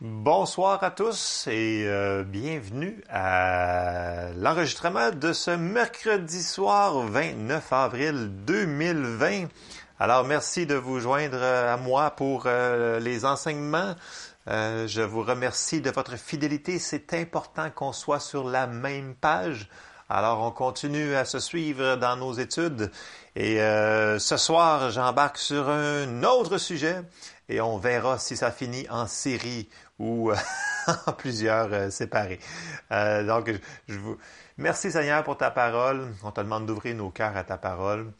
Bonsoir à tous et euh, bienvenue à l'enregistrement de ce mercredi soir 29 avril 2020. Alors merci de vous joindre à moi pour euh, les enseignements. Euh, je vous remercie de votre fidélité. C'est important qu'on soit sur la même page. Alors on continue à se suivre dans nos études et ce soir j'embarque sur un autre sujet et on verra si ça finit en série ou en plusieurs euh, séparés. Euh, donc, je, vous merci Seigneur pour ta parole. On te demande d'ouvrir nos cœurs à ta parole.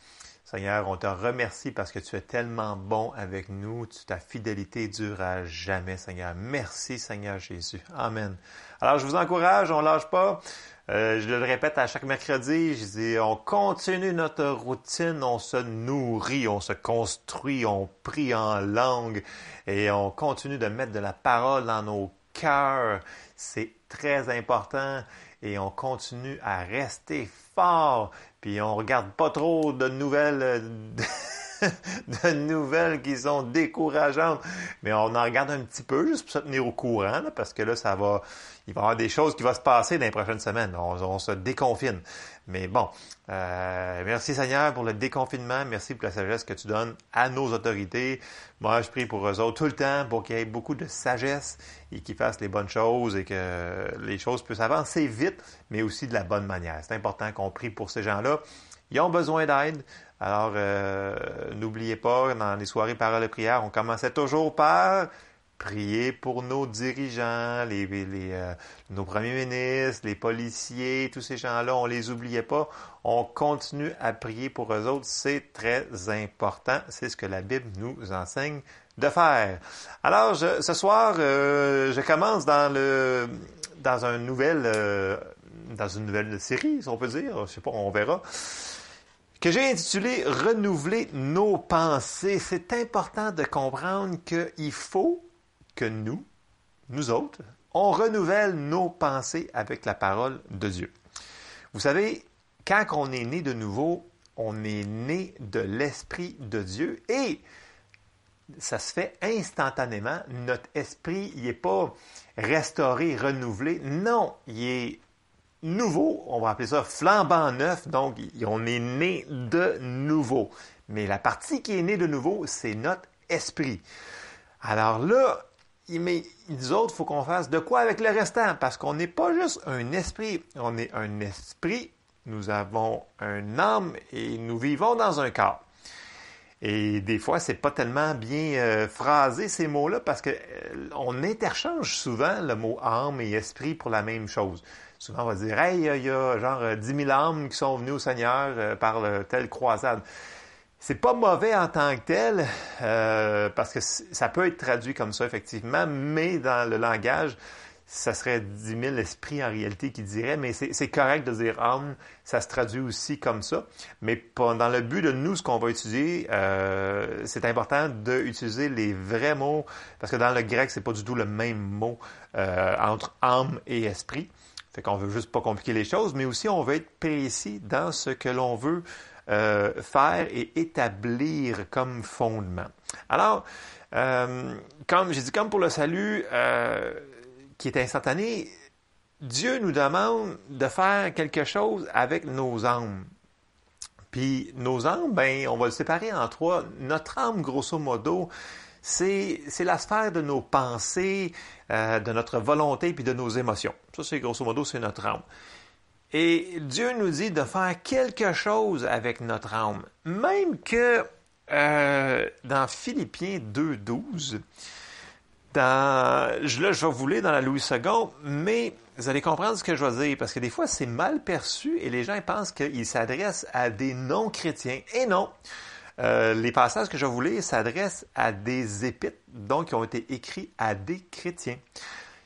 Seigneur, on te remercie parce que tu es tellement bon avec nous. Ta fidélité dure à jamais, Seigneur. Merci, Seigneur Jésus. Amen. Alors, je vous encourage, on lâche pas. Euh, je le répète à chaque mercredi, je dis, on continue notre routine, on se nourrit, on se construit, on prie en langue et on continue de mettre de la parole dans nos cœurs. C'est très important et on continue à rester fort. Puis on regarde pas trop de nouvelles. de nouvelles qui sont décourageantes. Mais on en regarde un petit peu juste pour se tenir au courant, parce que là, ça va, il va y avoir des choses qui vont se passer dans les prochaines semaines. On, se déconfine. Mais bon, euh, merci Seigneur pour le déconfinement. Merci pour la sagesse que tu donnes à nos autorités. Moi, je prie pour eux autres tout le temps pour qu'il y ait beaucoup de sagesse et qu'ils fassent les bonnes choses et que les choses puissent avancer vite, mais aussi de la bonne manière. C'est important qu'on prie pour ces gens-là. Ils ont besoin d'aide. Alors, euh, n'oubliez pas, dans les soirées paroles et prières, on commençait toujours par prier pour nos dirigeants, les, les euh, nos premiers ministres, les policiers, tous ces gens-là, on les oubliait pas. On continue à prier pour eux autres. C'est très important. C'est ce que la Bible nous enseigne de faire. Alors, ce soir, euh, je commence dans le dans un nouvel dans une nouvelle série, si on peut dire. Je sais pas, on verra que j'ai intitulé Renouveler nos pensées. C'est important de comprendre qu'il faut que nous, nous autres, on renouvelle nos pensées avec la parole de Dieu. Vous savez, quand on est né de nouveau, on est né de l'Esprit de Dieu et ça se fait instantanément. Notre esprit, il n'est pas restauré, renouvelé. Non, il est nouveau, on va appeler ça flambant neuf, donc on est né de nouveau. Mais la partie qui est née de nouveau, c'est notre esprit. Alors là, mais nous autres, il faut qu'on fasse de quoi avec le restant, parce qu'on n'est pas juste un esprit, on est un esprit, nous avons un âme et nous vivons dans un corps. Et des fois, c'est pas tellement bien euh, phrasé ces mots-là parce qu'on euh, interchange souvent le mot âme et esprit pour la même chose. Souvent, on va dire, hey, il y a genre 10 000 âmes qui sont venues au Seigneur euh, par telle croisade. C'est pas mauvais en tant que tel, euh, parce que ça peut être traduit comme ça, effectivement, mais dans le langage, ça serait 10 000 esprits en réalité qui diraient, mais c'est correct de dire âme, ça se traduit aussi comme ça. Mais dans le but de nous, ce qu'on va utiliser, euh, c'est important d'utiliser les vrais mots, parce que dans le grec, c'est pas du tout le même mot entre âme et esprit. Fait qu'on veut juste pas compliquer les choses, mais aussi on veut être précis dans ce que l'on veut euh, faire et établir comme fondement. Alors, euh, comme j'ai dit, comme pour le salut euh, qui est instantané, Dieu nous demande de faire quelque chose avec nos âmes. Puis nos âmes, ben, on va le séparer en trois. Notre âme, grosso modo, c'est la sphère de nos pensées, euh, de notre volonté puis de nos émotions. Ça, c'est grosso modo, c'est notre âme. Et Dieu nous dit de faire quelque chose avec notre âme. Même que euh, dans Philippiens 2.12, dans, je, là, je vais vous lire dans la Louis II, mais vous allez comprendre ce que je vais dire, parce que des fois, c'est mal perçu et les gens pensent qu'il s'adresse à des non-chrétiens. Et non! Euh, les passages que je lire s'adressent à des épîtres, donc qui ont été écrits à des chrétiens.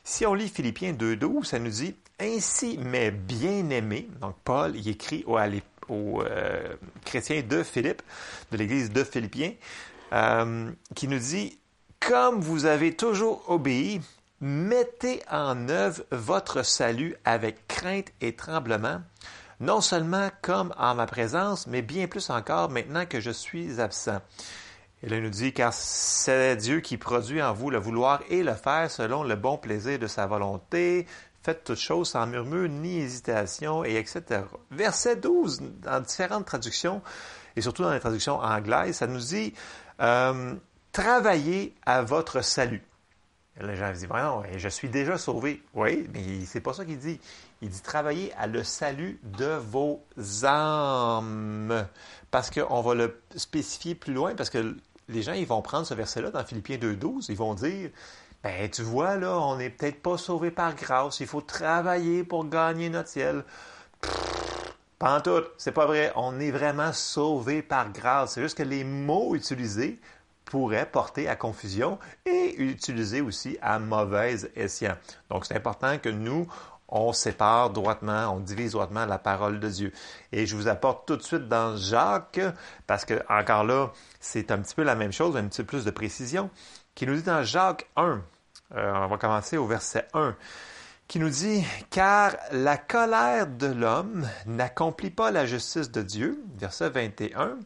Si on lit Philippiens 2.12, ça nous dit Ainsi, mes bien-aimés, donc Paul, il écrit aux, euh, chrétiens de Philippe, de l'église de Philippiens, euh, qui nous dit Comme vous avez toujours obéi, mettez en œuvre votre salut avec crainte et tremblement non seulement comme en ma présence, mais bien plus encore maintenant que je suis absent. Et là, il nous dit, car c'est Dieu qui produit en vous le vouloir et le faire selon le bon plaisir de sa volonté. Faites toutes choses sans murmure ni hésitation, et etc. Verset 12, dans différentes traductions, et surtout dans les traductions anglaises, ça nous dit euh, Travaillez à votre salut. Les gens disent Voyons, je suis déjà sauvé. Oui, mais c'est pas ça qu'il dit. Il dit Travaillez à le salut de vos âmes. Parce qu'on va le spécifier plus loin, parce que les gens, ils vont prendre ce verset-là dans Philippiens 2.12, ils vont dire, ben tu vois, là, on n'est peut-être pas sauvé par grâce, il faut travailler pour gagner notre ciel. Pas en tout, c'est pas vrai, on est vraiment sauvé par grâce. C'est juste que les mots utilisés pourraient porter à confusion et utiliser aussi à mauvaise escient. Donc c'est important que nous, on sépare droitement, on divise droitement la parole de Dieu. Et je vous apporte tout de suite dans Jacques, parce que encore là, c'est un petit peu la même chose, un petit peu plus de précision, qui nous dit dans Jacques 1, euh, on va commencer au verset 1, qui nous dit, car la colère de l'homme n'accomplit pas la justice de Dieu, verset 21,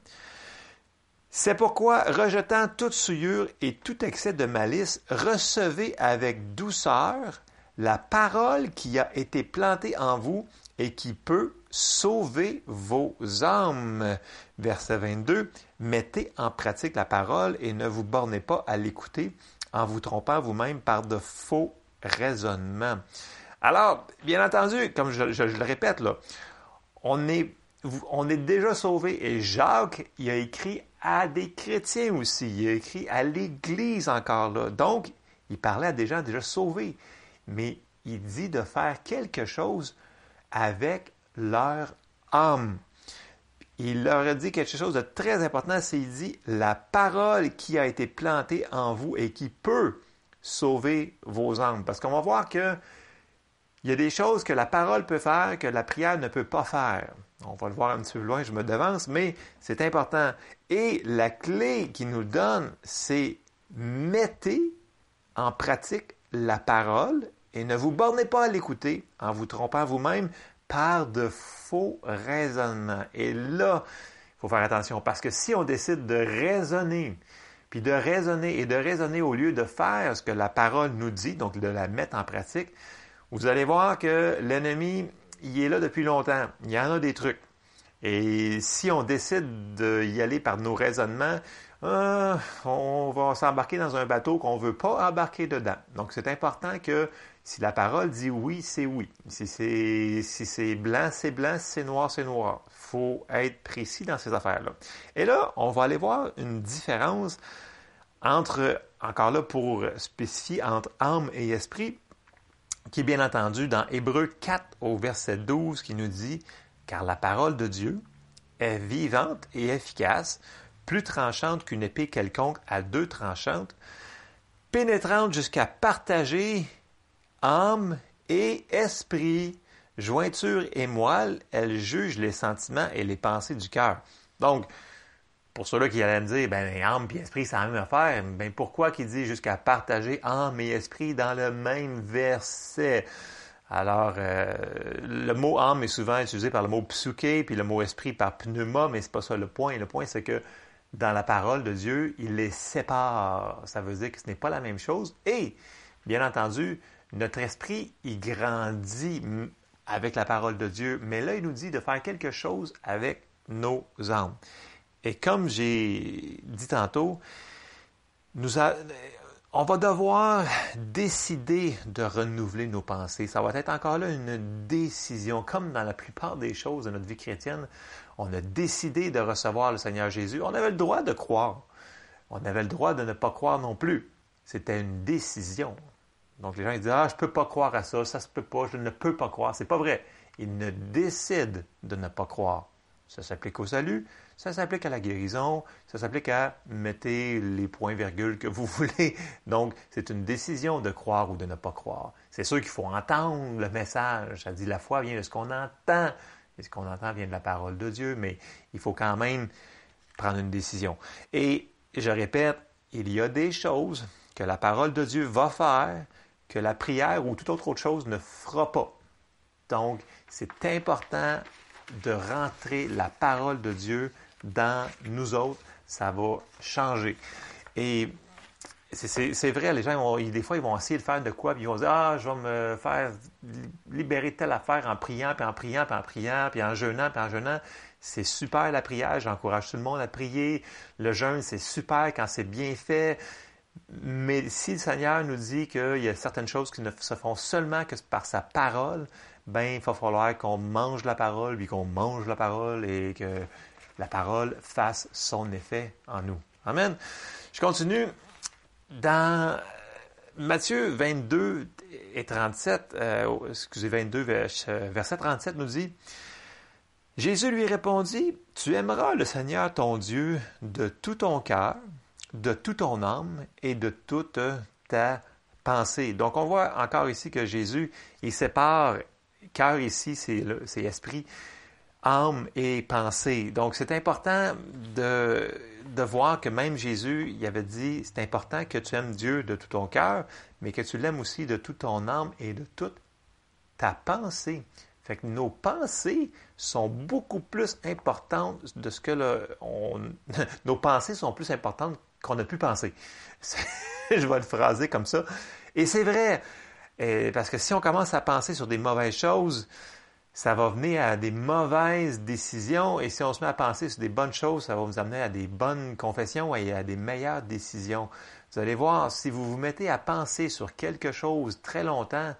c'est pourquoi, rejetant toute souillure et tout excès de malice, recevez avec douceur la parole qui a été plantée en vous et qui peut sauver vos âmes. Verset 22. Mettez en pratique la parole et ne vous bornez pas à l'écouter en vous trompant vous-même par de faux raisonnements. Alors, bien entendu, comme je, le répète, là, on est, on est déjà sauvé. Et Jacques, il a écrit à des chrétiens aussi. Il a écrit à l'Église encore là. Donc, il parlait à des gens déjà sauvés mais il dit de faire quelque chose avec leur âme. Il leur a dit quelque chose de très important, c'est il dit la parole qui a été plantée en vous et qui peut sauver vos âmes. Parce qu'on va voir que il y a des choses que la parole peut faire que la prière ne peut pas faire. On va le voir un petit peu loin, je me devance, mais c'est important. Et la clé qu'il nous donne, c'est mettez en pratique la parole et ne vous bornez pas à l'écouter en vous trompant vous-même par de faux raisonnements. Et là, il faut faire attention parce que si on décide de raisonner, puis de raisonner et de raisonner au lieu de faire ce que la parole nous dit, donc de la mettre en pratique, vous allez voir que l'ennemi, il est là depuis longtemps. Il y en a des trucs. Et si on décide d'y aller par nos raisonnements, euh, on va s'embarquer dans un bateau qu'on ne veut pas embarquer dedans. Donc, c'est important que si la parole dit oui, c'est oui. Si c'est blanc, c'est blanc. Si c'est noir, c'est noir. Il faut être précis dans ces affaires-là. Et là, on va aller voir une différence entre, encore là pour spécifier, entre âme et esprit, qui est bien entendu dans Hébreu 4 au verset 12 qui nous dit, car la parole de Dieu est vivante et efficace, plus tranchante qu'une épée quelconque à deux tranchantes, pénétrante jusqu'à partager âme et esprit, jointure et moelle, elle juge les sentiments et les pensées du cœur. Donc, pour ceux-là qui allaient me dire, ben, âme et esprit, c'est la même affaire, ben, pourquoi qu'il dit jusqu'à partager âme et esprit dans le même verset? Alors, euh, le mot âme est souvent utilisé par le mot psyché, puis le mot esprit par pneuma, mais c'est pas ça le point. Le point, c'est que dans la parole de Dieu, il les sépare. Ça veut dire que ce n'est pas la même chose. Et, bien entendu, notre esprit, il grandit avec la parole de Dieu, mais là, il nous dit de faire quelque chose avec nos âmes. Et comme j'ai dit tantôt, nous on va devoir décider de renouveler nos pensées. Ça va être encore là une décision. Comme dans la plupart des choses de notre vie chrétienne, on a décidé de recevoir le Seigneur Jésus. On avait le droit de croire. On avait le droit de ne pas croire non plus. C'était une décision. Donc les gens disent Ah, je ne peux pas croire à ça, ça se peut pas, je ne peux pas croire. C'est pas vrai. Ils ne décident de ne pas croire. Ça s'applique au salut, ça s'applique à la guérison, ça s'applique à mettre les points-virgules que vous voulez. Donc, c'est une décision de croire ou de ne pas croire. C'est sûr qu'il faut entendre le message. Ça dit la foi vient de ce qu'on entend. Et ce qu'on entend vient de la parole de Dieu, mais il faut quand même prendre une décision. Et je répète, il y a des choses que la parole de Dieu va faire que la prière ou toute autre chose ne fera pas. Donc, c'est important de rentrer la parole de Dieu dans nous autres ça va changer. Et c'est vrai, les gens, des fois, ils vont essayer de faire de quoi, puis ils vont dire Ah, je vais me faire libérer telle affaire en priant, puis en priant, puis en priant, puis en jeûnant, puis en jeûnant. C'est super la prière, j'encourage tout le monde à prier. Le jeûne, c'est super quand c'est bien fait. Mais si le Seigneur nous dit qu'il y a certaines choses qui ne se font seulement que par sa parole, ben il va falloir qu'on mange la parole, puis qu'on mange la parole et que la parole fasse son effet en nous. Amen. Je continue. Dans Matthieu 22 et 37, euh, excusez, 22, verset 37 nous dit, Jésus lui répondit, Tu aimeras le Seigneur ton Dieu de tout ton cœur, de toute ton âme et de toute ta pensée. Donc on voit encore ici que Jésus, il sépare, cœur ici, c'est esprit, âme et pensée. Donc c'est important de de voir que même Jésus, il avait dit, c'est important que tu aimes Dieu de tout ton cœur, mais que tu l'aimes aussi de toute ton âme et de toute ta pensée. Fait que nos pensées sont beaucoup plus importantes de ce que le, on, nos pensées sont plus importantes qu'on a pu penser. Je vais le phraser comme ça. Et c'est vrai, parce que si on commence à penser sur des mauvaises choses, ça va venir à des mauvaises décisions. Et si on se met à penser sur des bonnes choses, ça va vous amener à des bonnes confessions et à des meilleures décisions. Vous allez voir, si vous vous mettez à penser sur quelque chose très longtemps,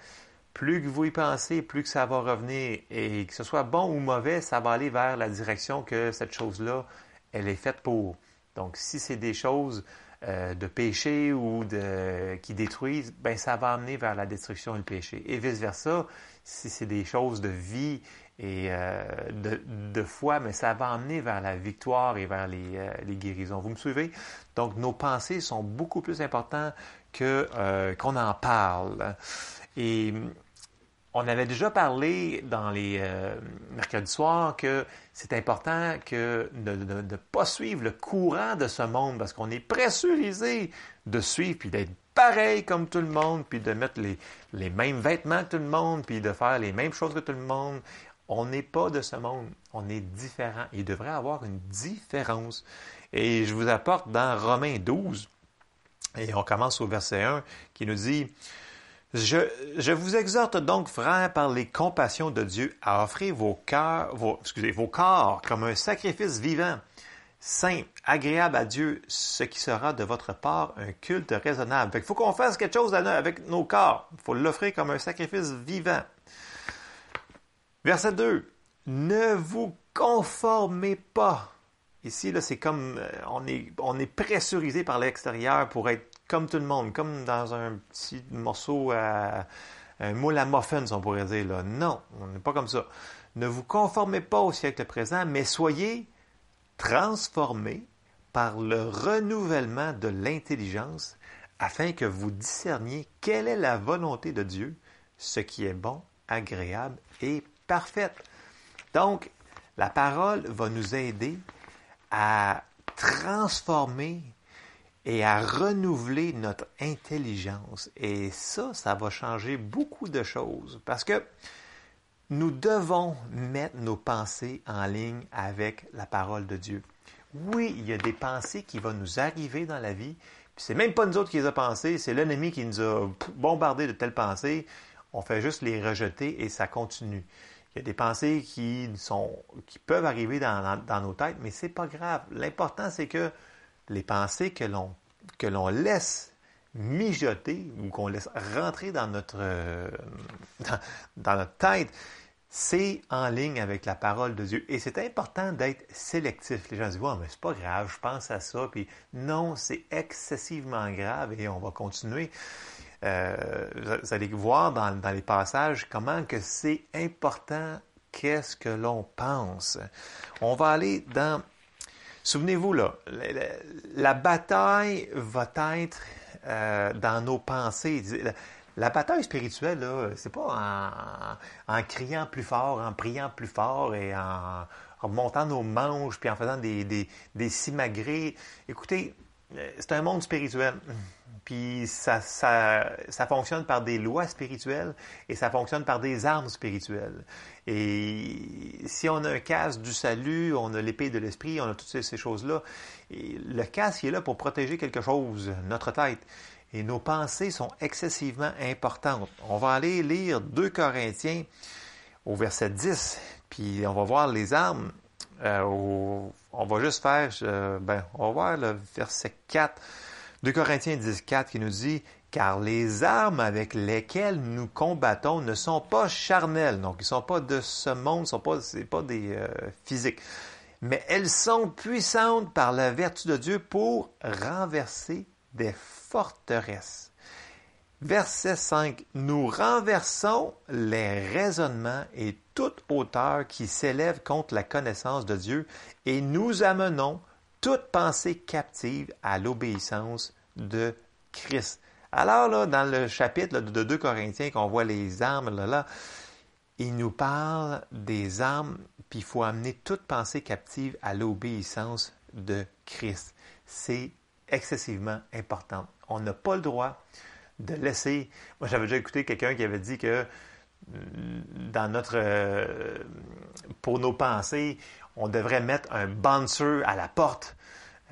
plus que vous y pensez, plus que ça va revenir. Et que ce soit bon ou mauvais, ça va aller vers la direction que cette chose-là, elle est faite pour. Donc, si c'est des choses euh, de péché ou de, qui détruisent, ben ça va amener vers la destruction et le péché. Et vice-versa, si c'est des choses de vie et euh, de, foi, mais ça va emmener vers la victoire et vers euh, les, guérisons. Vous me suivez? Donc, nos pensées sont beaucoup plus importantes que euh, qu'on en parle. Et on avait déjà parlé dans les mercredis soirs que c'est important que de ne pas suivre le courant de ce monde parce qu'on est pressurisé de suivre puis d'être pareil comme tout le monde, puis de mettre les, les mêmes vêtements que tout le monde, puis de faire les mêmes choses que tout le monde. On n'est pas de ce monde, on est différent. Il devrait avoir une différence. Et je vous apporte dans Romains 12, et on commence au verset 1, qui nous dit, je, vous exhorte donc, frères, par les compassions de Dieu, à offrir vos cœurs, vos corps comme un sacrifice vivant, saint, agréable à Dieu, ce qui sera de votre part un culte raisonnable. il faut qu'on fasse quelque chose avec nos corps. Il faut l'offrir comme un sacrifice vivant. Verset 2. Ne vous conformez pas. Ici, là, c'est comme euh, on est, on est pressurisé par l'extérieur pour être comme tout le monde, comme dans un petit morceau à un moule à muffins, on pourrait dire. Là. Non, on n'est pas comme ça. Ne vous conformez pas au siècle présent, mais soyez transformé par le renouvellement de l'intelligence afin que vous discerniez quelle est la volonté de Dieu, ce qui est bon, agréable et parfait. Donc, la parole va nous aider à transformer et à renouveler notre intelligence. Et ça, ça va changer beaucoup de choses parce que nous devons mettre nos pensées en ligne avec la parole de Dieu. Oui, il y a des pensées qui vont nous arriver dans la vie, puis c'est même pas nous autres qui les a pensées, c'est l'ennemi qui nous a bombardé de telles pensées. On fait juste les rejeter et ça continue. Il y a des pensées qui, sont, qui peuvent arriver dans, nos têtes, mais c'est pas grave. L'important, c'est que les pensées que l'on, que l'on laisse mijoter ou qu'on laisse rentrer dans notre, euh, dans, notre tête, c'est en ligne avec la parole de Dieu. Et c'est important d'être sélectif. Les gens disent, ouais, mais c'est pas grave, je pense à ça. Puis non, c'est excessivement grave et on va continuer. Euh, vous allez voir dans, dans, les passages comment que c'est important qu'est-ce que l'on pense. On va aller dans... Souvenez-vous, là, la bataille va être euh, dans nos pensées. La, bataille spirituelle, c'est pas en, criant plus fort, en priant plus fort et en, montant nos manches puis en faisant des, des, simagrées. Écoutez, euh, c'est un monde spirituel. Puis ça, ça, ça, fonctionne par des lois spirituelles et ça fonctionne par des armes spirituelles. Et si on a un casque du salut, on a l'épée de l'esprit, on a toutes ces, choses-là, le casque est là pour protéger quelque chose, notre tête. Et nos pensées sont excessivement importantes. On va aller lire 2 Corinthiens au verset 10, puis on va voir les armes. Euh, on va juste faire, euh, ben, on va voir le verset 4 2 Corinthiens 10, 4 qui nous dit Car les armes avec lesquelles nous combattons ne sont pas charnelles, donc ils ne sont pas de ce monde, ce ne sont pas, des euh, physiques, mais elles sont puissantes par la vertu de Dieu pour renverser des forteresses. Verset 5. Nous renversons les raisonnements et toute hauteur qui s'élève contre la connaissance de Dieu et nous amenons toute pensée captive à l'obéissance de Christ. Alors là, dans le chapitre de 2 Corinthiens, qu'on voit les armes, là, là, il nous parle des armes, puis il faut amener toute pensée captive à l'obéissance de Christ. C'est excessivement important. On n'a pas le droit de laisser... Moi, j'avais déjà écouté quelqu'un qui avait dit que mm, dans notre... Euh, pour nos pensées, on devrait mettre un bouncer à la porte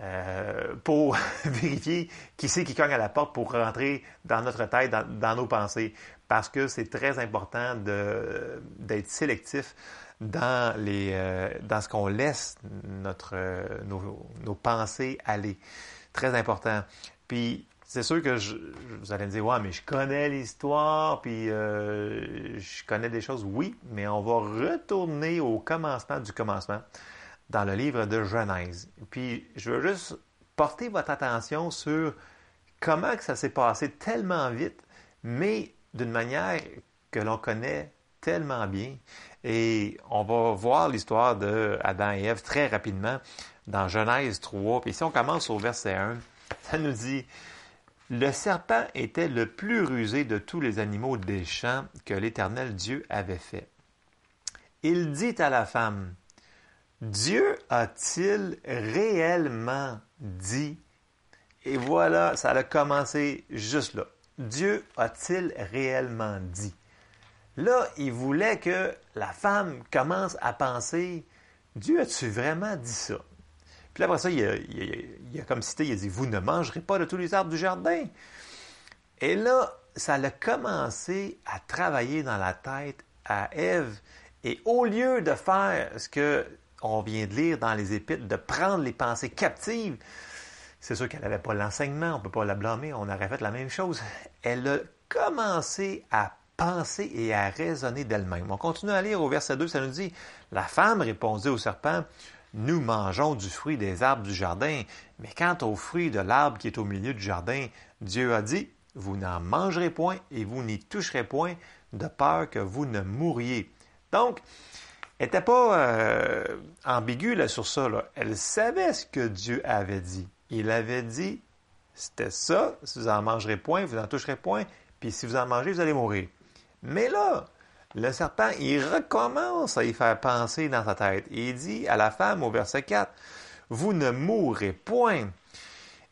euh, pour vérifier qui c'est qui cogne à la porte pour rentrer dans notre tête, dans, nos pensées. Parce que c'est très important d'être sélectif dans, les, euh, dans ce qu'on laisse notre, nos, pensées aller. Très important. Puis, c'est sûr que je, vous allez me dire, ouais, mais je connais l'histoire, puis euh, je connais des choses. Oui, mais on va retourner au commencement du commencement dans le livre de Genèse. Puis je veux juste porter votre attention sur comment que ça s'est passé tellement vite, mais d'une manière que l'on connaît tellement bien. Et on va voir l'histoire de Adam et Ève très rapidement dans Genèse 3. Puis si on commence au verset 1, ça nous dit Le serpent était le plus rusé de tous les animaux des champs que l'Éternel Dieu avait fait. Il dit à la femme Dieu a-t-il réellement dit? Et voilà, ça a commencé juste là. Dieu a-t-il réellement dit? Là, il voulait que la femme commence à penser Dieu a-tu vraiment dit ça? Puis après ça, il a, comme cité, il a dit Vous ne mangerez pas de tous les arbres du jardin. Et là, ça a commencé à travailler dans la tête à Ève. Et au lieu de faire ce que on vient de lire dans les Épîtres, de prendre les pensées captives. C'est sûr qu'elle n'avait pas l'enseignement, on ne peut pas la blâmer, on aurait fait la même chose. Elle a commencé à penser et à raisonner d'elle-même. On continue à lire au verset 2, ça nous dit La femme répondit au serpent Nous mangeons du fruit des arbres du jardin, mais quant au fruit de l'arbre qui est au milieu du jardin, Dieu a dit Vous n'en mangerez point et vous n'y toucherez point, de peur que vous ne mouriez. Donc, n'était pas euh, ambiguë sur ça. Elle savait ce que Dieu avait dit. Il avait dit, c'était ça, si vous en mangerez point, vous n'en toucherez point, puis si vous en mangez, vous allez mourir. Mais là, le serpent, il recommence à y faire penser dans sa tête. il dit à la femme au verset 4, Vous ne mourrez point.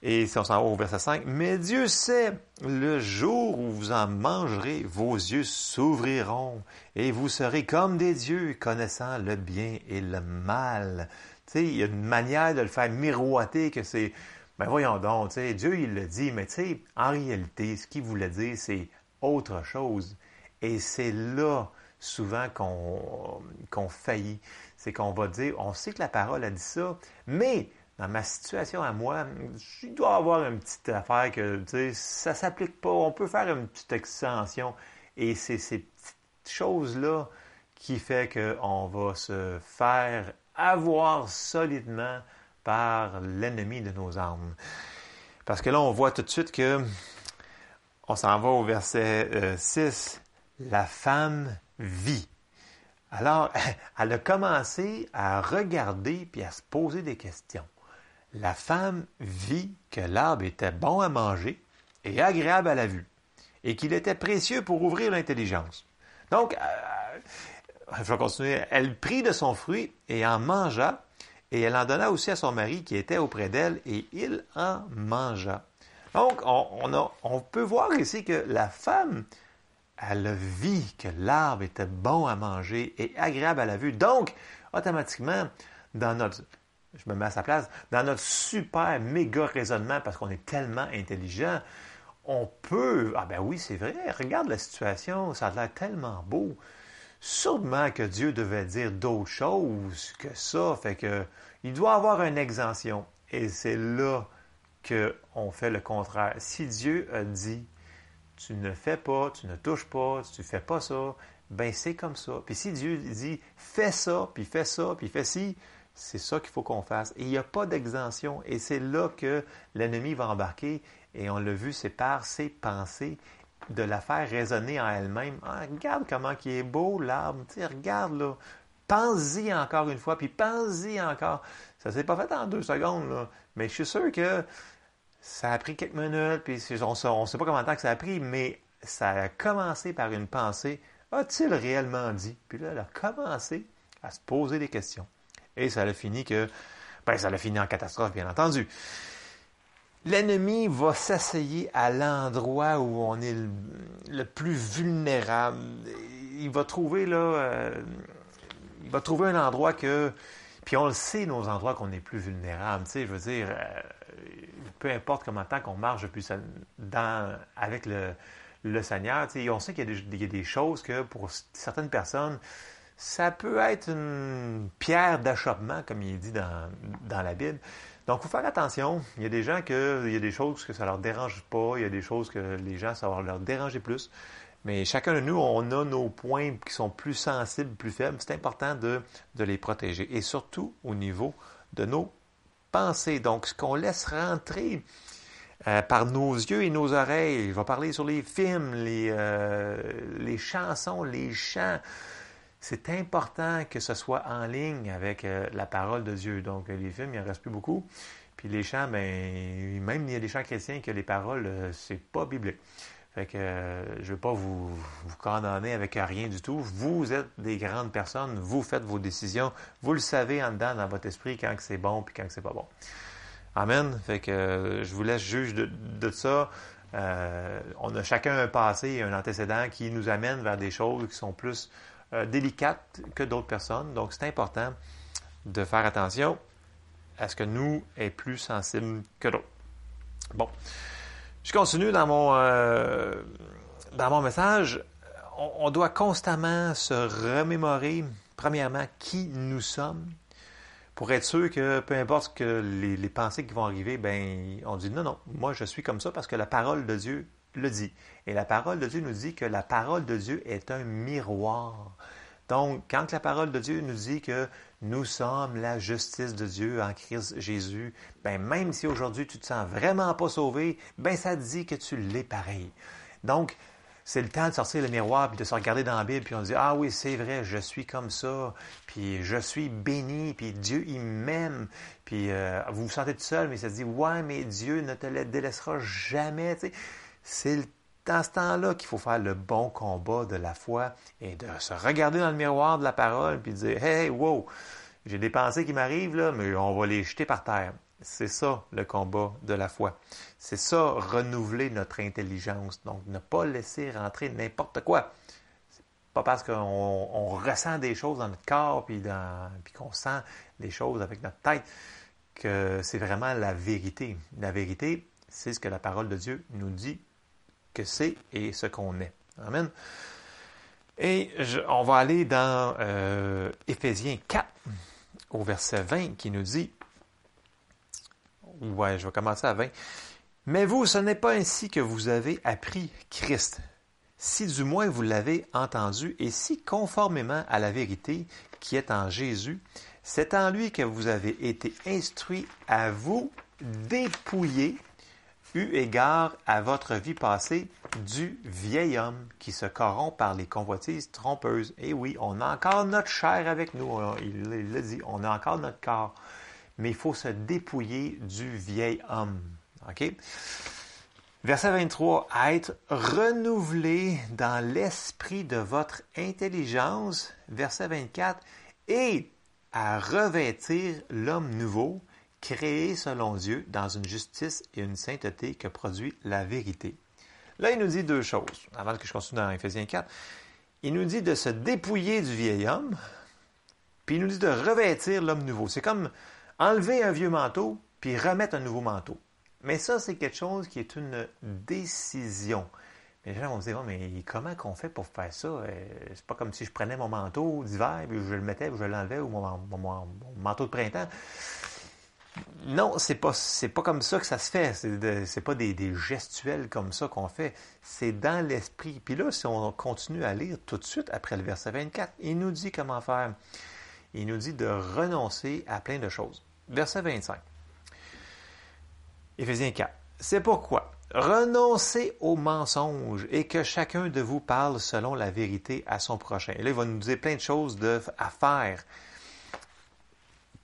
Et si on s'en va au verset 5, mais Dieu sait, le jour où vous en mangerez, vos yeux s'ouvriront et vous serez comme des dieux, connaissant le bien et le mal. Tu sais, il y a une manière de le faire miroiter que c'est, ben voyons donc, tu sais, Dieu il le dit, mais tu sais, en réalité, ce qu'il voulait dire, c'est autre chose. Et c'est là souvent qu'on faillit. C'est qu'on va dire, on sait que la parole a dit ça, mais dans ma situation à moi, je dois avoir une petite affaire que, tu sais, ça s'applique pas. On peut faire une petite extension. Et c'est ces petites choses-là qui fait qu'on va se faire avoir solidement par l'ennemi de nos âmes. Parce que là, on voit tout de suite que on s'en va au verset 6. Euh, la femme vit. Alors, elle a commencé à regarder puis à se poser des questions la femme vit que l'arbre était bon à manger et agréable à la vue, et qu'il était précieux pour ouvrir l'intelligence. Donc, euh, je vais continuer. Elle prit de son fruit et en mangea, et elle en donna aussi à son mari qui était auprès d'elle, et il en mangea. Donc, on, peut voir ici que la femme, elle vu que l'arbre était bon à manger et agréable à la vue. Donc, automatiquement, dans notre, je me mets à sa place, dans notre super méga raisonnement, parce qu'on est tellement intelligent, on peut, ah ben oui, c'est vrai, regarde la situation, ça a l'air tellement beau. Sûrement que Dieu devait dire d'autres choses que ça, fait que il doit avoir une exemption. Et c'est là qu'on fait le contraire. Si Dieu a dit, tu ne fais pas, tu ne touches pas, tu ne fais pas ça, ben c'est comme ça. Puis si Dieu dit, fais ça, puis fais ça, puis fais ci, c'est ça qu'il faut qu'on fasse. Et il n'y a pas d'exemption. Et c'est là que l'ennemi va embarquer. Et on l'a vu, c'est par ses pensées de la faire résonner en elle-même. Ah, regarde comment il est beau l'arbre. Regarde là. Pense-y encore une fois, puis pense-y encore. Ça ne s'est pas fait en deux secondes, mais je suis sûr que ça a pris quelques minutes, puis on ne sait pas combien de temps que ça a pris, mais ça a commencé par une pensée. A-t-il réellement dit? Puis là, elle a commencé à se poser des questions. Et ça a fini que, ben, ça a fini en catastrophe, bien entendu. L'ennemi va s'essayer à l'endroit où on est le, plus vulnérable. Il va trouver là, euh, il va trouver un endroit que, puis on le sait, nos endroits qu'on est plus vulnérables. Tu sais, je veux dire, euh, peu importe comment temps qu'on marche dans, avec le, le Seigneur, tu sais, on sait qu'il y, a des choses que pour certaines personnes, ça peut être une pierre d'achoppement, comme il est dit dans, dans la Bible. Donc, il faut faire attention. Il y a des gens que, il y a des choses que ça leur dérange pas, il y a des choses que les gens, ça va leur déranger plus. Mais chacun de nous, on a nos points qui sont plus sensibles, plus faibles. C'est important de, de, les protéger. Et surtout au niveau de nos pensées. Donc, ce qu'on laisse rentrer euh, par nos yeux et nos oreilles, il va parler sur les films, les, euh, les chansons, les chants c'est important que ce soit en ligne avec euh, la parole de Dieu. Donc, les films, il n'en reste plus beaucoup. Puis les chants, ben, même il y a des chants chrétiens que les paroles, euh, c'est pas biblique. Fait que euh, je ne veux pas vous, vous condamner avec rien du tout. Vous êtes des grandes personnes, vous faites vos décisions, vous le savez en dedans dans votre esprit quand c'est bon puis quand c'est pas bon. Amen. Fait que je vous laisse juge de, de ça. on a chacun un passé et un antécédent qui nous amène vers des choses qui sont plus euh, délicate que d'autres personnes. Donc, c'est important de faire attention à ce que nous est plus sensible que d'autres. Bon, je continue dans mon, euh, dans mon message. On, doit constamment se remémorer, premièrement, qui nous sommes, pour être sûr que peu importe que les, les pensées qui vont arriver, ben, on dit non, non, moi je suis comme ça parce que la parole de Dieu le dit. Et la parole de Dieu nous dit que la parole de Dieu est un miroir. Donc, quand la parole de Dieu nous dit que nous sommes la justice de Dieu en Christ Jésus, ben même si aujourd'hui tu te sens vraiment pas sauvé, ben ça dit que tu l'es pareil. Donc, c'est le temps de sortir le miroir puis de se regarder dans la Bible puis on dit ah oui c'est vrai je suis comme ça puis je suis béni puis Dieu il m'aime puis euh, vous vous sentez tout seul mais ça se dit ouais mais Dieu ne te délaissera jamais c'est dans ce temps-là qu'il faut faire le bon combat de la foi et de se regarder dans le miroir de la parole puis dire Hey, wow, j'ai des pensées qui m'arrivent, là, mais on va les jeter par terre. C'est ça le combat de la foi. C'est ça, renouveler notre intelligence. Donc, ne pas laisser rentrer n'importe quoi. Pas parce qu'on ressent des choses dans notre corps puis qu'on sent des choses avec notre tête que c'est vraiment la vérité. La vérité, c'est ce que la parole de Dieu nous dit que c'est et ce qu'on est. Amen. Et on va aller dans euh, Éphésiens 4, au verset 20, qui nous dit, ouais, je vais commencer à 20, mais vous, ce n'est pas ainsi que vous avez appris Christ, si du moins vous l'avez entendu, et si conformément à la vérité qui est en Jésus, c'est en lui que vous avez été instruits à vous dépouiller eu égard à votre vie passée du vieil homme qui se corrompt par les convoitises trompeuses. Et oui, on a encore notre chair avec nous, il l'a dit, on a encore notre corps, mais il faut se dépouiller du vieil homme. Verset 23, à être renouvelé dans l'esprit de votre intelligence. Verset 24, et à revêtir l'homme nouveau créé selon Dieu dans une justice et une sainteté que produit la vérité. Là, il nous dit deux choses, avant que je continue dans Ephésiens 4. Il nous dit de se dépouiller du vieil homme, puis il nous dit de revêtir l'homme nouveau. C'est comme enlever un vieux manteau, puis remettre un nouveau manteau. Mais ça, c'est quelque chose qui est une décision. Les gens vont se dire, mais comment qu'on fait pour faire ça? Euh, c'est pas comme si je prenais mon manteau d'hiver, puis je le mettais, puis je l'enlevais, ou mon, manteau de printemps. Non, c'est pas, pas comme ça que ça se fait. C'est, pas des, des, gestuels comme ça qu'on fait. C'est dans l'esprit. Puis là, si on continue à lire tout de suite après le verset 24, il nous dit comment faire. Il nous dit de renoncer à plein de choses. Verset 25. Éphésiens 4. C'est pourquoi renoncez aux mensonges et que chacun de vous parle selon la vérité à son prochain. Et là, il va nous dire plein de choses à faire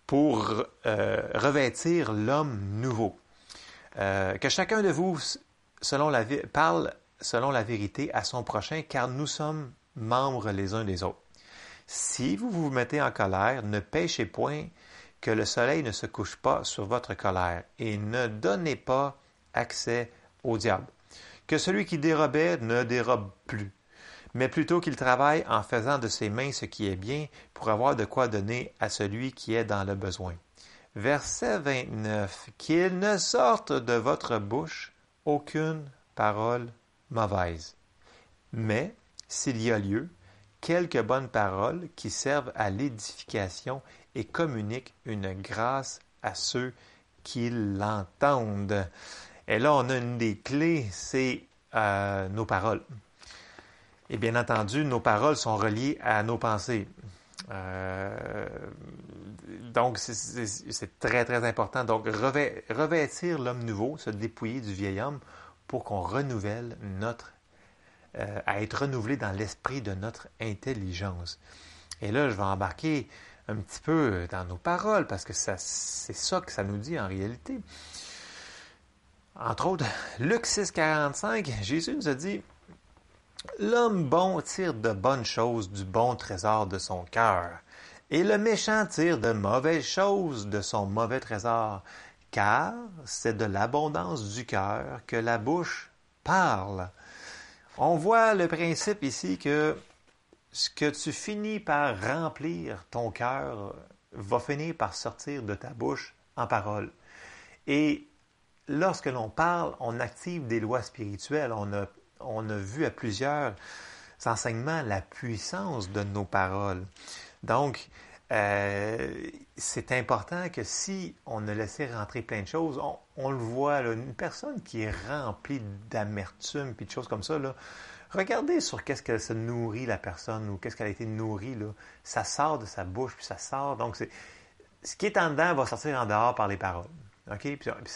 pour euh, revêtir l'homme nouveau. Euh, que chacun de vous selon la, parle selon la vérité à son prochain, car nous sommes membres les uns des autres. Si vous vous mettez en colère, ne péchez point que le soleil ne se couche pas sur votre colère, et ne donnez pas accès au diable. Que celui qui dérobait ne dérobe plus, mais plutôt qu'il travaille en faisant de ses mains ce qui est bien pour avoir de quoi donner à celui qui est dans le besoin. Verset 29. Qu'il ne sorte de votre bouche aucune parole mauvaise, mais, s'il y a lieu, quelques bonnes paroles qui servent à l'édification et communiquent une grâce à ceux qui l'entendent. Et là, on a une des clés, c'est euh, nos paroles. Et bien entendu, nos paroles sont reliées à nos pensées. Euh, donc, c'est très, très important. Donc, revêtir l'homme nouveau, se dépouiller du vieil homme pour qu'on renouvelle notre euh, à être renouvelé dans l'esprit de notre intelligence. Et là, je vais embarquer un petit peu dans nos paroles parce que c'est ça que ça nous dit en réalité. Entre autres, Luc 6, 45, Jésus nous a dit L'homme bon tire de bonnes choses du bon trésor de son cœur, et le méchant tire de mauvaises choses de son mauvais trésor, car c'est de l'abondance du cœur que la bouche parle. On voit le principe ici que ce que tu finis par remplir ton cœur va finir par sortir de ta bouche en parole. Et lorsque l'on parle, on active des lois spirituelles. On a, on a vu à plusieurs enseignements la puissance de nos paroles. Donc, euh, c'est important que si on a laissé rentrer plein de choses, on, le voit, une personne qui est remplie d'amertume puis de choses comme ça, là, regardez sur qu'est-ce qu'elle se nourrit la personne ou qu'est-ce qu'elle a été nourrie. Là. Ça sort de sa bouche puis ça sort. Donc, ce qui est en dedans va sortir en dehors par les paroles.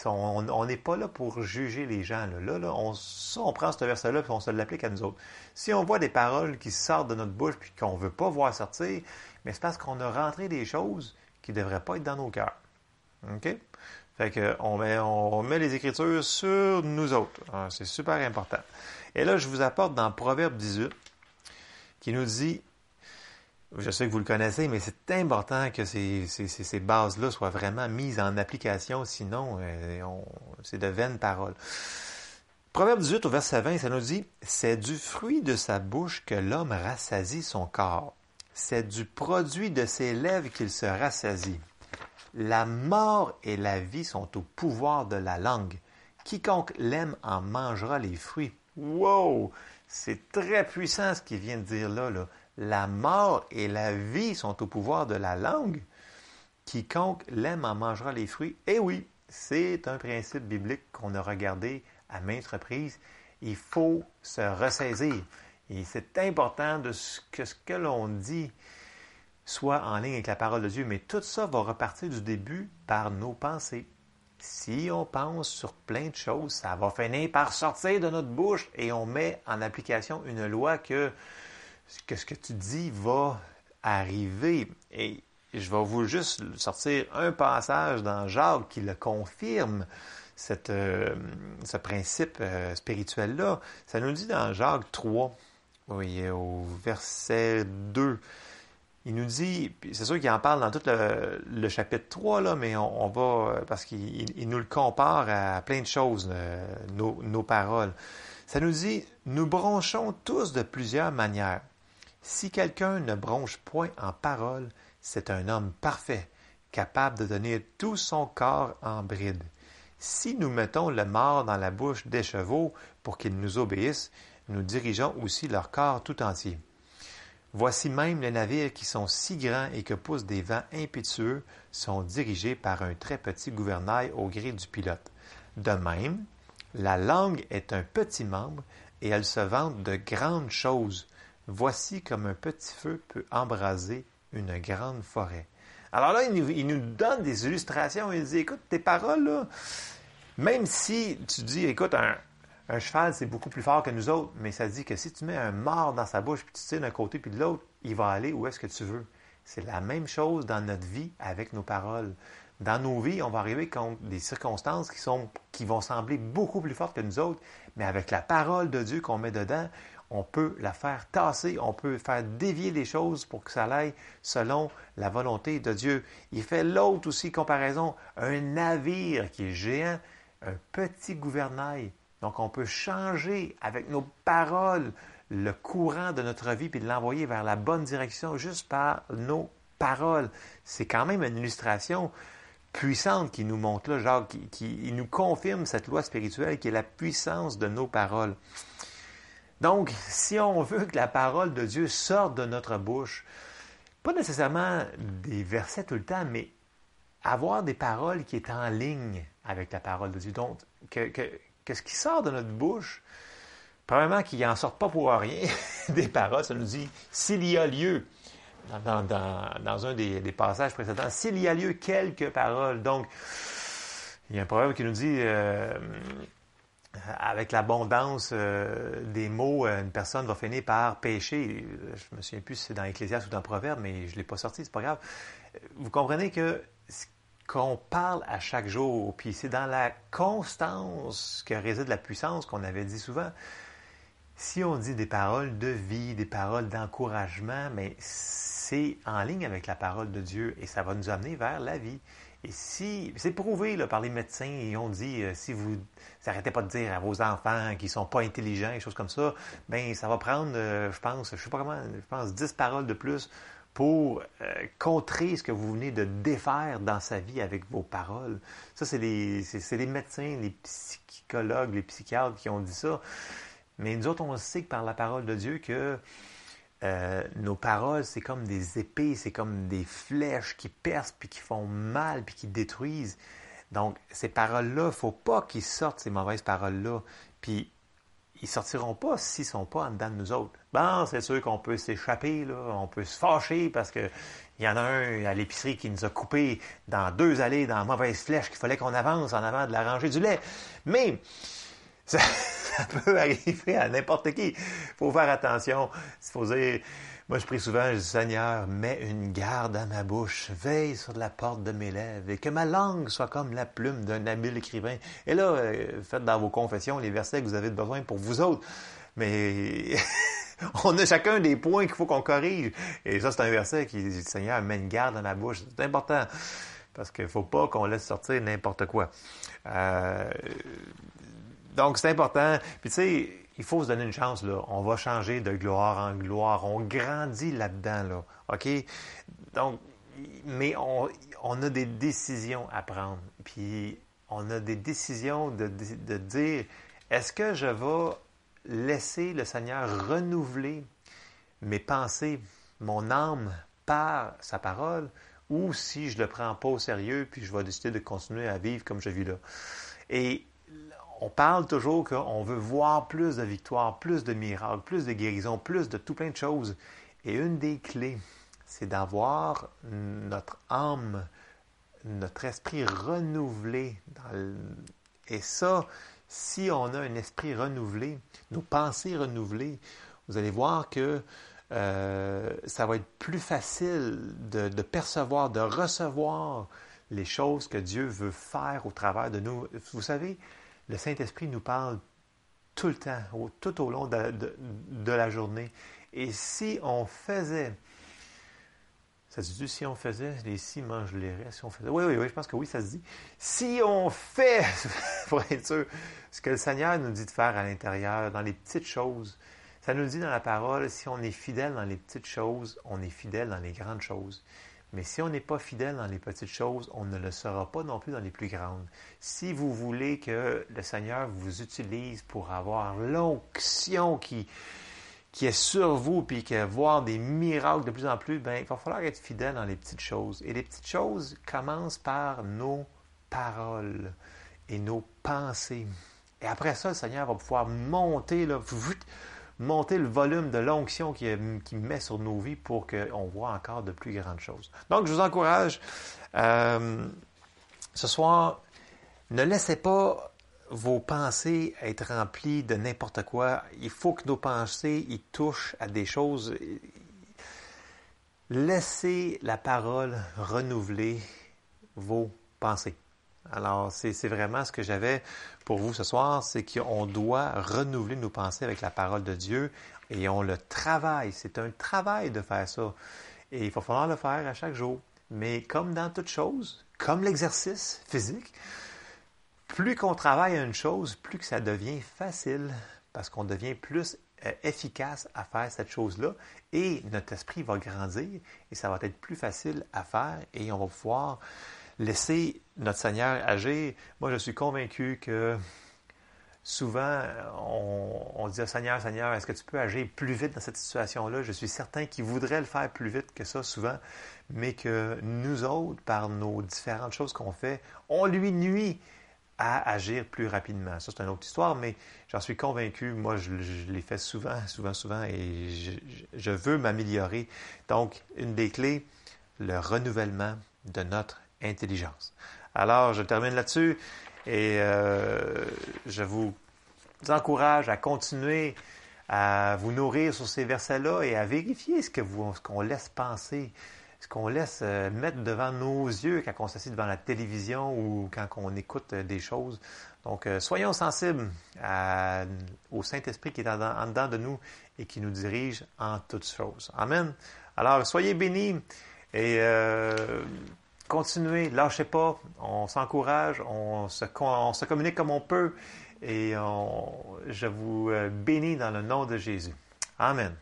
On n'est pas là pour juger les gens. Là, là, on, on prend ce verset-là et on se l'applique à nous autres. Si on voit des paroles qui sortent de notre bouche puis qu'on ne veut pas voir sortir, mais c'est parce qu'on a rentré des choses qui ne devraient pas être dans nos cœurs. OK? Fait que on met, on met les Écritures sur nous autres. Ah, c'est super important. Et là, je vous apporte dans Proverbe 18, qui nous dit, je sais que vous le connaissez, mais c'est important que ces, ces, bases-là soient vraiment mises en application, sinon euh, c'est de vaines paroles. Proverbe 18 au verset 20, ça nous dit, C'est du fruit de sa bouche que l'homme rassasie son corps c'est du produit de ses lèvres qu'il se rassasie. La mort et la vie sont au pouvoir de la langue. Quiconque l'aime en mangera les fruits. Wow! C'est très puissant ce qu'il vient de dire là, là. La mort et la vie sont au pouvoir de la langue. Quiconque l'aime en mangera les fruits. Eh oui, c'est un principe biblique qu'on a regardé à maintes reprises. Il faut se ressaisir. Et c'est important de que ce que l'on dit soit en ligne avec la parole de Dieu, mais tout ça va repartir du début par nos pensées. Si on pense sur plein de choses, ça va finir par sortir de notre bouche et on met en application une loi que, que ce que tu dis va arriver? Et je vais vous juste sortir un passage dans Jacques qui le confirme, cette, euh, ce principe euh, spirituel-là. Ça nous dit dans Jacques 3, oui, au verset 2. il nous dit, c'est sûr qu'il en parle dans tout le, chapitre 3, là, mais on, va, parce qu'il nous le compare à plein de choses, euh, nos, nos paroles. Ça nous dit, nous bronchons tous de plusieurs manières. Si quelqu'un ne bronche point en parole, c'est un homme parfait, capable de donner tout son corps en bride. Si nous mettons le mort dans la bouche des chevaux pour qu'ils nous obéissent, nous dirigeons aussi leur corps tout entier. Voici même les navires qui sont si grands et que poussent des vents impétueux sont dirigés par un très petit gouvernail au gré du pilote. De même, la langue est un petit membre et elle se vante de grandes choses. Voici comme un petit feu peut embraser une grande forêt. Alors là, il nous, donne des illustrations. Il dit, écoute, tes paroles, même si tu dis, écoute, un, un cheval, c'est beaucoup plus fort que nous autres, mais ça dit que si tu mets un mort dans sa bouche, puis tu tires d'un côté puis de l'autre, il va aller où est-ce que tu veux. C'est la même chose dans notre vie avec nos paroles. Dans nos vies, on va arriver contre des circonstances qui, sont, qui vont sembler beaucoup plus fortes que nous autres, mais avec la parole de Dieu qu'on met dedans, on peut la faire tasser, on peut faire dévier les choses pour que ça aille selon la volonté de Dieu. Il fait l'autre aussi comparaison, un navire qui est géant, un petit gouvernail donc, on peut changer avec nos paroles le courant de notre vie puis l'envoyer vers la bonne direction juste par nos paroles. C'est quand même une illustration puissante qui nous montre là, genre, qui, nous confirme cette loi spirituelle qui est la puissance de nos paroles. Donc, si on veut que la parole de Dieu sorte de notre bouche, pas nécessairement des versets tout le temps, mais avoir des paroles qui est en ligne avec la parole de Dieu. Donc, que, ce qui sort de notre bouche, probablement qu'il n'en sort pas pour rien des paroles. Ça nous dit s'il y a lieu, dans, un des, passages précédents, s'il y a lieu quelques paroles. Donc, il y a un proverbe qui nous dit euh, avec l'abondance euh, des mots, une personne va finir par pécher. Je me souviens plus si c'est dans Ecclésiaste ou dans Proverbe, mais je ne l'ai pas sorti, c'est pas grave. Vous comprenez que qu'on parle à chaque jour. Puis c'est dans la constance que réside la puissance qu'on avait dit souvent. Si on dit des paroles de vie, des paroles d'encouragement, mais c'est en ligne avec la parole de Dieu et ça va nous amener vers la vie. Et si, c'est prouvé là, par les médecins, ils ont dit, euh, si vous n'arrêtez pas de dire à vos enfants qu'ils sont pas intelligents, et choses comme ça, ben ça va prendre, euh, je pense, je sais pas comment, je pense 10 paroles de plus pour euh, contrer ce que vous venez de défaire dans sa vie avec vos paroles. Ça, c'est les, les médecins, les psychologues, les psychiatres qui ont dit ça. Mais nous autres, on sait que par la parole de Dieu que euh, nos paroles, c'est comme des épées, c'est comme des flèches qui percent, puis qui font mal, puis qui détruisent. Donc, ces paroles-là, il faut pas qu'ils sortent, ces mauvaises paroles-là. Puis, ils sortiront pas s'ils sont pas en dedans de nous autres. Bon, c'est sûr qu'on peut s'échapper, là, on peut se fâcher parce que il y en a un à l'épicerie qui nous a coupé dans deux allées, dans mauvaise flèche, qu'il fallait qu'on avance en avant de la rangée du lait. Mais ça, peut arriver à n'importe qui. Il faut faire attention. Il faut dire, moi, je prie souvent, je dis, Seigneur, mets une garde à ma bouche, veille sur la porte de mes lèvres, et que ma langue soit comme la plume d'un habile écrivain. Et là, euh, faites dans vos confessions les versets que vous avez besoin pour vous autres. Mais on a chacun des points qu'il faut qu'on corrige. Et ça, c'est un verset qui dit, Seigneur, mets une garde à ma bouche. C'est important. Parce qu'il ne faut pas qu'on laisse sortir n'importe quoi. Euh, donc, c'est important. Puis, tu sais, il faut se donner une chance, là. On va changer de gloire en gloire. On grandit là-dedans, là. OK? Donc, mais on, a des décisions à prendre. Puis, on a des décisions de, de dire, est-ce que je vais laisser le Seigneur renouveler mes pensées, mon âme par sa parole, ou si je ne le prends pas au sérieux, puis je vais décider de continuer à vivre comme je vis là? Et on parle toujours qu'on veut voir plus de victoires, plus de miracles, plus de guérisons, plus de tout plein de choses. Et une des clés, c'est d'avoir notre âme, notre esprit renouvelé. Et ça, si on a un esprit renouvelé, nos pensées renouvelées, vous allez voir que euh, ça va être plus facile de, de, percevoir, de recevoir les choses que Dieu veut faire au travers de nous. Vous savez, le Saint-Esprit nous parle tout le temps, tout au long de, la journée. Et si on faisait Ça se dit si on faisait, les si mangent les restes, si on faisait. Oui, oui, oui, je pense que oui, ça se dit. Si on fait, pour être sûr, ce que le Seigneur nous dit de faire à l'intérieur, dans les petites choses, ça nous dit dans la parole, si on est fidèle dans les petites choses, on est fidèle dans les grandes choses. Mais si on n'est pas fidèle dans les petites choses, on ne le sera pas non plus dans les plus grandes. Si vous voulez que le Seigneur vous utilise pour avoir l'onction qui, qui est sur vous, puis que voir des miracles de plus en plus, ben, il va falloir être fidèle dans les petites choses. Et les petites choses commencent par nos paroles et nos pensées. Et après ça, le Seigneur va pouvoir monter, là, monter le volume de l'onction qu'il met sur nos vies pour qu'on voit encore de plus grandes choses. Donc, je vous encourage euh, ce soir, ne laissez pas vos pensées être remplies de n'importe quoi. Il faut que nos pensées y touchent à des choses. Laissez la parole renouveler vos pensées. Alors, c'est vraiment ce que j'avais pour vous ce soir, c'est qu'on doit renouveler nos pensées avec la parole de Dieu et on le travaille. C'est un travail de faire ça. Et il va falloir le faire à chaque jour. Mais comme dans toute chose, comme l'exercice physique, plus qu'on travaille à une chose, plus que ça devient facile parce qu'on devient plus euh, efficace à faire cette chose-là et notre esprit va grandir et ça va être plus facile à faire et on va pouvoir laisser notre Seigneur agir. Moi, je suis convaincu que souvent, on, dit Seigneur, Seigneur, est-ce que tu peux agir plus vite dans cette situation-là? Je suis certain qu'il voudrait le faire plus vite que ça souvent, mais que nous autres, par nos différentes choses qu'on fait, on lui nuit à agir plus rapidement. Ça, c'est une autre histoire, mais j'en suis convaincu. Moi, je, l'ai fait souvent, souvent, souvent, et je, veux m'améliorer. Donc, une des clés, le renouvellement de notre intelligence. Alors, je termine là-dessus et euh, je vous encourage à continuer à vous nourrir sur ces versets-là et à vérifier ce qu'on laisse penser ce qu'on laisse euh, mettre devant nos yeux quand on s'assied devant la télévision ou quand on écoute euh, des choses. Donc, soyons sensibles au Saint-Esprit qui est en, dedans de nous et qui nous dirige en toutes choses. Amen. Alors, soyez bénis et continuez, lâchez pas, on s'encourage, on se, communique comme on peut et je vous bénis dans le nom de Jésus. Amen.